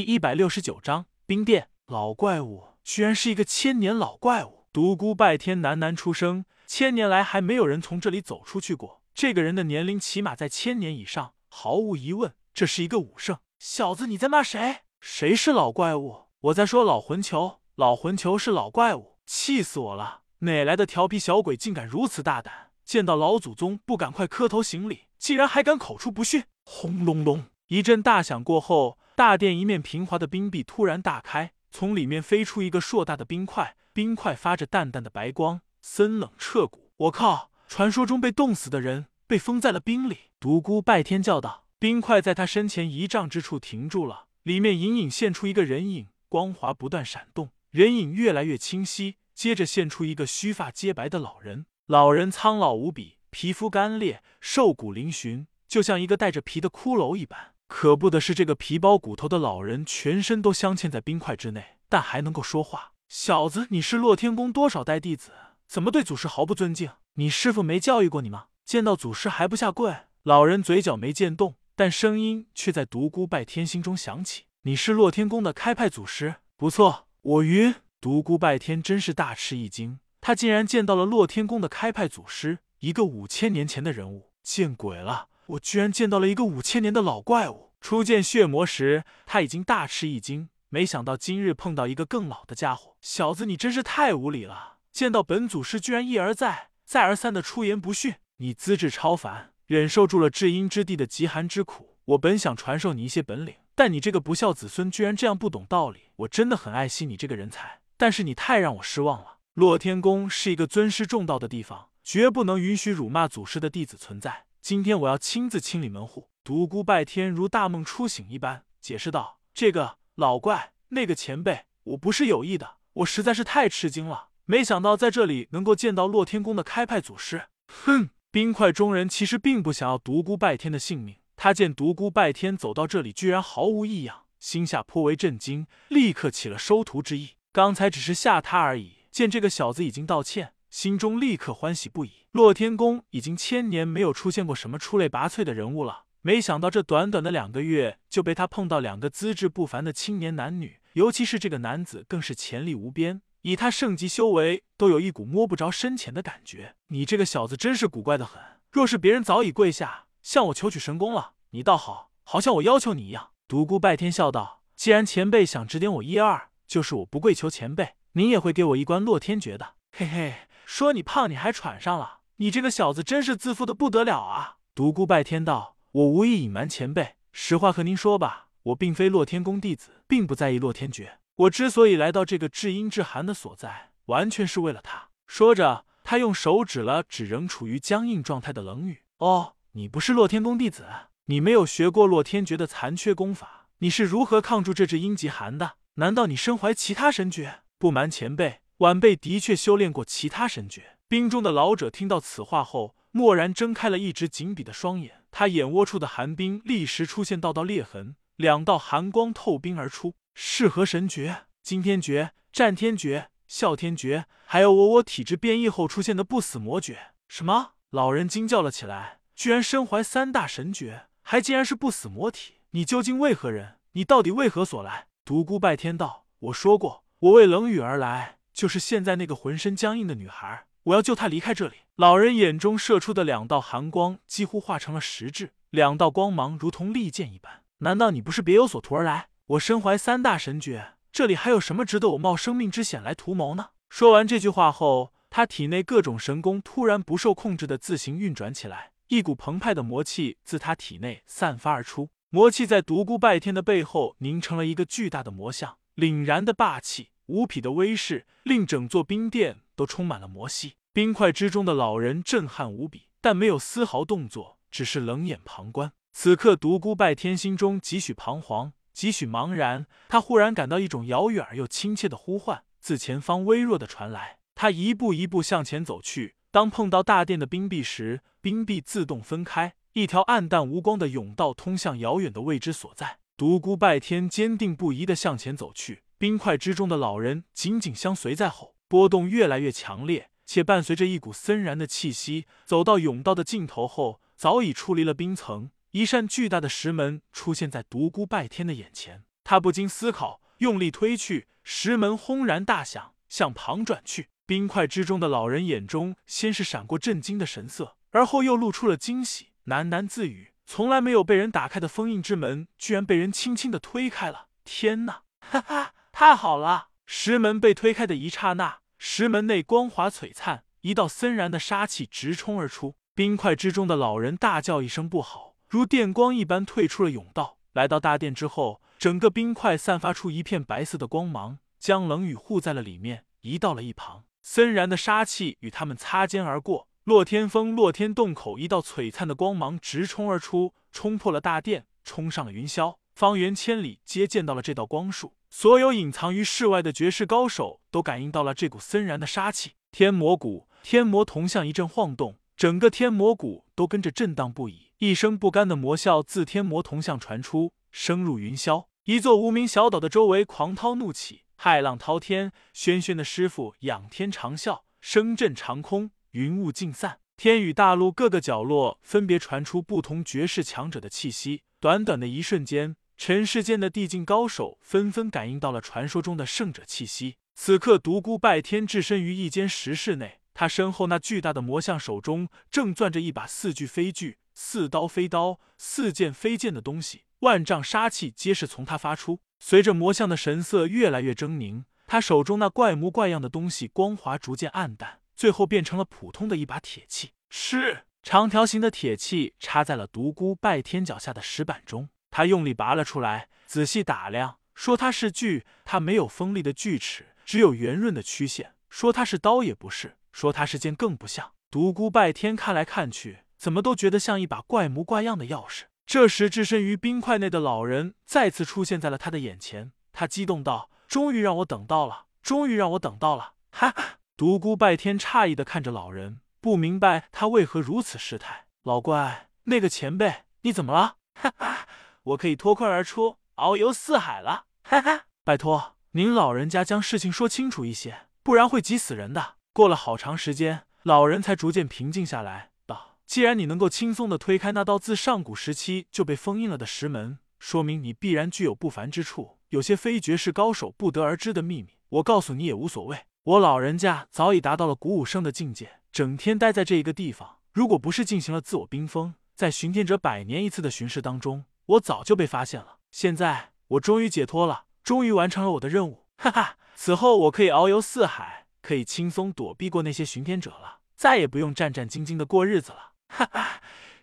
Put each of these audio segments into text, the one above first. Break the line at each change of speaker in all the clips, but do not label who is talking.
第一百六十九章冰殿老怪物，居然是一个千年老怪物。独孤拜天喃喃出声：千年来还没有人从这里走出去过。这个人的年龄起码在千年以上，毫无疑问，这是一个武圣。小子，你在骂谁？谁是老怪物？我在说老魂球，老魂球是老怪物，气死我了！哪来的调皮小鬼，竟敢如此大胆？见到老祖宗不赶快磕头行礼，竟然还敢口出不逊！轰隆隆，一阵大响过后。大殿一面平滑的冰壁突然大开，从里面飞出一个硕大的冰块，冰块发着淡淡的白光，森冷彻骨。我靠！传说中被冻死的人被封在了冰里。独孤拜天叫道：“冰块在他身前一丈之处停住了，里面隐隐现出一个人影，光华不断闪动，人影越来越清晰。接着现出一个须发皆白的老人，老人苍老无比，皮肤干裂，瘦骨嶙峋，就像一个带着皮的骷髅一般。”可怖的是，这个皮包骨头的老人全身都镶嵌在冰块之内，但还能够说话。小子，你是洛天宫多少代弟子？怎么对祖师毫不尊敬？你师傅没教育过你吗？见到祖师还不下跪？老人嘴角没见动，但声音却在独孤拜天心中响起：“你是洛天宫的开派祖师？不错，我晕。”独孤拜天真是大吃一惊，他竟然见到了洛天宫的开派祖师，一个五千年前的人物。见鬼了！我居然见到了一个五千年的老怪物！初见血魔时，他已经大吃一惊，没想到今日碰到一个更老的家伙。小子，你真是太无礼了！见到本祖师，居然一而再、再而三的出言不逊。你资质超凡，忍受住了至阴之地的极寒之苦。我本想传授你一些本领，但你这个不孝子孙居然这样不懂道理。我真的很爱惜你这个人才，但是你太让我失望了。洛天宫是一个尊师重道的地方，绝不能允许辱骂祖师的弟子存在。今天我要亲自清理门户。独孤拜天如大梦初醒一般解释道：“这个老怪，那个前辈，我不是有意的，我实在是太吃惊了，没想到在这里能够见到洛天宫的开派祖师。”哼，冰块中人其实并不想要独孤拜天的性命。他见独孤拜天走到这里，居然毫无异样，心下颇为震惊，立刻起了收徒之意。刚才只是吓他而已，见这个小子已经道歉。心中立刻欢喜不已。洛天宫已经千年没有出现过什么出类拔萃的人物了，没想到这短短的两个月就被他碰到两个资质不凡的青年男女，尤其是这个男子更是潜力无边，以他圣级修为，都有一股摸不着深浅的感觉。你这个小子真是古怪的很，若是别人早已跪下向我求取神功了，你倒好，好像我要求你一样。独孤拜天笑道：“既然前辈想指点我一二，就是我不跪求前辈，您也会给我一关洛天诀的。”嘿嘿。说你胖，你还喘上了？你这个小子真是自负的不得了啊！独孤拜天道：“我无意隐瞒前辈，实话和您说吧，我并非洛天宫弟子，并不在意洛天诀。我之所以来到这个至阴至寒的所在，完全是为了他。”说着，他用手指了指仍处于僵硬状态的冷雨。哦，你不是洛天宫弟子，你没有学过洛天诀的残缺功法，你是如何抗住这只阴极寒的？难道你身怀其他神诀？不瞒前辈。晚辈的确修炼过其他神诀。冰中的老者听到此话后，蓦然睁开了一只紧闭的双眼，他眼窝处的寒冰立时出现道道裂痕，两道寒光透冰而出。是何神诀？惊天诀、战天诀、啸天诀，还有我我体质变异后出现的不死魔诀？什么？老人惊叫了起来，居然身怀三大神诀，还竟然是不死魔体！你究竟为何人？你到底为何所来？独孤拜天道：我说过，我为冷雨而来。就是现在那个浑身僵硬的女孩，我要救她离开这里。老人眼中射出的两道寒光几乎化成了实质，两道光芒如同利剑一般。难道你不是别有所图而来？我身怀三大神诀，这里还有什么值得我冒生命之险来图谋呢？说完这句话后，他体内各种神功突然不受控制的自行运转起来，一股澎湃的魔气自他体内散发而出。魔气在独孤拜天的背后凝成了一个巨大的魔像，凛然的霸气。无匹的威势令整座冰殿都充满了魔息。冰块之中的老人震撼无比，但没有丝毫动作，只是冷眼旁观。此刻，独孤拜天心中几许彷徨，几许茫然。他忽然感到一种遥远而又亲切的呼唤自前方微弱的传来。他一步一步向前走去，当碰到大殿的冰壁时，冰壁自动分开，一条暗淡无光的甬道通向遥远的未知所在。独孤拜天坚定不移地向前走去。冰块之中的老人紧紧相随在后，波动越来越强烈，且伴随着一股森然的气息。走到甬道的尽头后，早已出离了冰层，一扇巨大的石门出现在独孤拜天的眼前。他不禁思考，用力推去，石门轰然大响，向旁转去。冰块之中的老人眼中先是闪过震惊的神色，而后又露出了惊喜，喃喃自语：“从来没有被人打开的封印之门，居然被人轻轻的推开了！天哪，哈哈，太好了！”石门被推开的一刹那，石门内光华璀璨，一道森然的杀气直冲而出。冰块之中的老人大叫一声不好，如电光一般退出了甬道。来到大殿之后，整个冰块散发出一片白色的光芒，将冷雨护在了里面，移到了一旁。森然的杀气与他们擦肩而过。洛天峰、洛天洞口一道璀璨的光芒直冲而出，冲破了大殿，冲上了云霄。方圆千里皆见到了这道光束。所有隐藏于世外的绝世高手都感应到了这股森然的杀气。天魔谷，天魔铜像一阵晃动，整个天魔谷都跟着震荡不已。一声不甘的魔笑自天魔铜像传出，声入云霄。一座无名小岛的周围狂涛怒起，骇浪滔天。轩轩的师傅仰天长啸，声震长空，云雾尽散。天宇大陆各个角落分别传出不同绝世强者的气息。短短的一瞬间。尘世间的地境高手纷纷感应到了传说中的圣者气息。此刻，独孤拜天置身于一间石室内，他身后那巨大的魔像手中正攥着一把似锯非锯、似刀非刀、似剑非剑的东西，万丈杀气皆是从他发出。随着魔像的神色越来越狰狞，他手中那怪模怪样的东西光华逐渐暗淡，最后变成了普通的一把铁器。是长条形的铁器，插在了独孤拜天脚下的石板中。他用力拔了出来，仔细打量，说它是锯，它没有锋利的锯齿，只有圆润的曲线；说它是刀，也不是；说它是剑，更不像。独孤拜天看来看去，怎么都觉得像一把怪模怪样的钥匙。这时，置身于冰块内的老人再次出现在了他的眼前，他激动道：“终于让我等到了，终于让我等到了！”哈哈！独孤拜天诧异的看着老人，不明白他为何如此失态。老怪，那个前辈，你怎么了？哈哈！我可以脱困而出，遨游四海了，哈哈！拜托您老人家将事情说清楚一些，不然会急死人的。过了好长时间，老人才逐渐平静下来，道：“既然你能够轻松的推开那道自上古时期就被封印了的石门，说明你必然具有不凡之处，有些非绝世高手不得而知的秘密。我告诉你也无所谓。我老人家早已达到了古武圣的境界，整天待在这一个地方，如果不是进行了自我冰封，在巡天者百年一次的巡视当中。”我早就被发现了，现在我终于解脱了，终于完成了我的任务，哈哈！此后我可以遨游四海，可以轻松躲避过那些巡天者了，再也不用战战兢兢的过日子了，哈哈！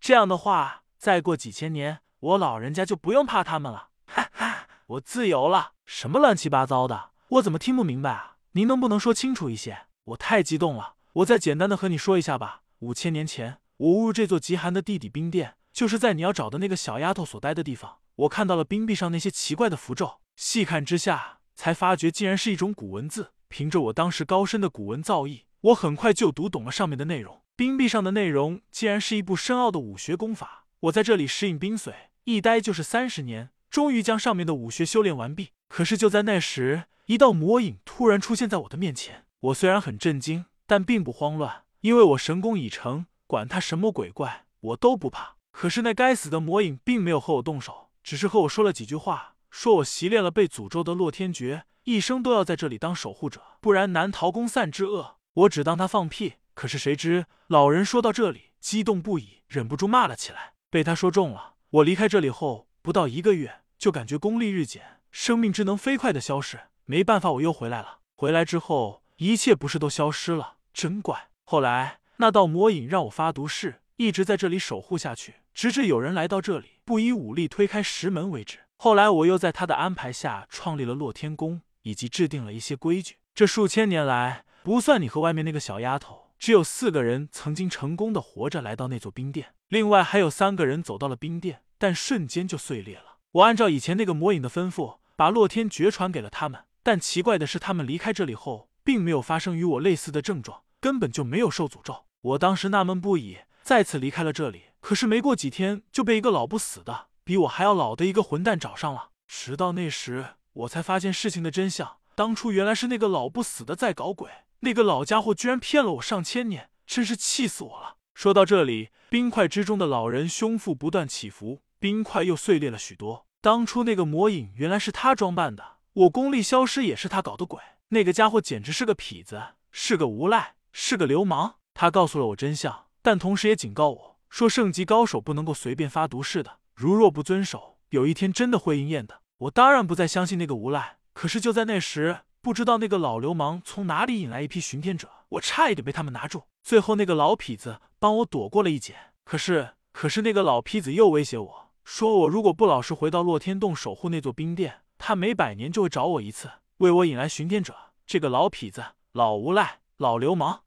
这样的话，再过几千年，我老人家就不用怕他们了，哈哈！我自由了，什么乱七八糟的，我怎么听不明白啊？您能不能说清楚一些？我太激动了，我再简单的和你说一下吧。五千年前，我误入这座极寒的地底冰殿。就是在你要找的那个小丫头所待的地方，我看到了冰壁上那些奇怪的符咒，细看之下，才发觉竟然是一种古文字。凭着我当时高深的古文造诣，我很快就读懂了上面的内容。冰壁上的内容竟然是一部深奥的武学功法。我在这里适应冰髓，一待就是三十年，终于将上面的武学修炼完毕。可是就在那时，一道魔影突然出现在我的面前。我虽然很震惊，但并不慌乱，因为我神功已成，管他什么鬼怪，我都不怕。可是那该死的魔影并没有和我动手，只是和我说了几句话，说我习练了被诅咒的洛天诀，一生都要在这里当守护者，不然难逃公散之厄。我只当他放屁，可是谁知老人说到这里，激动不已，忍不住骂了起来。被他说中了。我离开这里后不到一个月，就感觉功力日减，生命之能飞快的消逝。没办法，我又回来了。回来之后，一切不是都消失了？真怪。后来那道魔影让我发毒誓，一直在这里守护下去。直至有人来到这里，不以武力推开石门为止。后来我又在他的安排下创立了洛天宫，以及制定了一些规矩。这数千年来，不算你和外面那个小丫头，只有四个人曾经成功的活着来到那座冰殿。另外还有三个人走到了冰殿，但瞬间就碎裂了。我按照以前那个魔影的吩咐，把洛天诀传给了他们。但奇怪的是，他们离开这里后，并没有发生与我类似的症状，根本就没有受诅咒。我当时纳闷不已，再次离开了这里。可是没过几天，就被一个老不死的、比我还要老的一个混蛋找上了。直到那时，我才发现事情的真相。当初原来是那个老不死的在搞鬼，那个老家伙居然骗了我上千年，真是气死我了。说到这里，冰块之中的老人胸腹不断起伏，冰块又碎裂了许多。当初那个魔影原来是他装扮的，我功力消失也是他搞的鬼。那个家伙简直是个痞子，是个无赖，是个流氓。他告诉了我真相，但同时也警告我说，圣级高手不能够随便发毒誓的，如若不遵守，有一天真的会应验的。我当然不再相信那个无赖，可是就在那时，不知道那个老流氓从哪里引来一批巡天者，我差一点被他们拿住。最后那个老痞子帮我躲过了一劫，可是，可是那个老痞子又威胁我说，我如果不老实回到洛天洞守护那座冰殿，他每百年就会找我一次，为我引来巡天者。这个老痞子、老无赖、老流氓。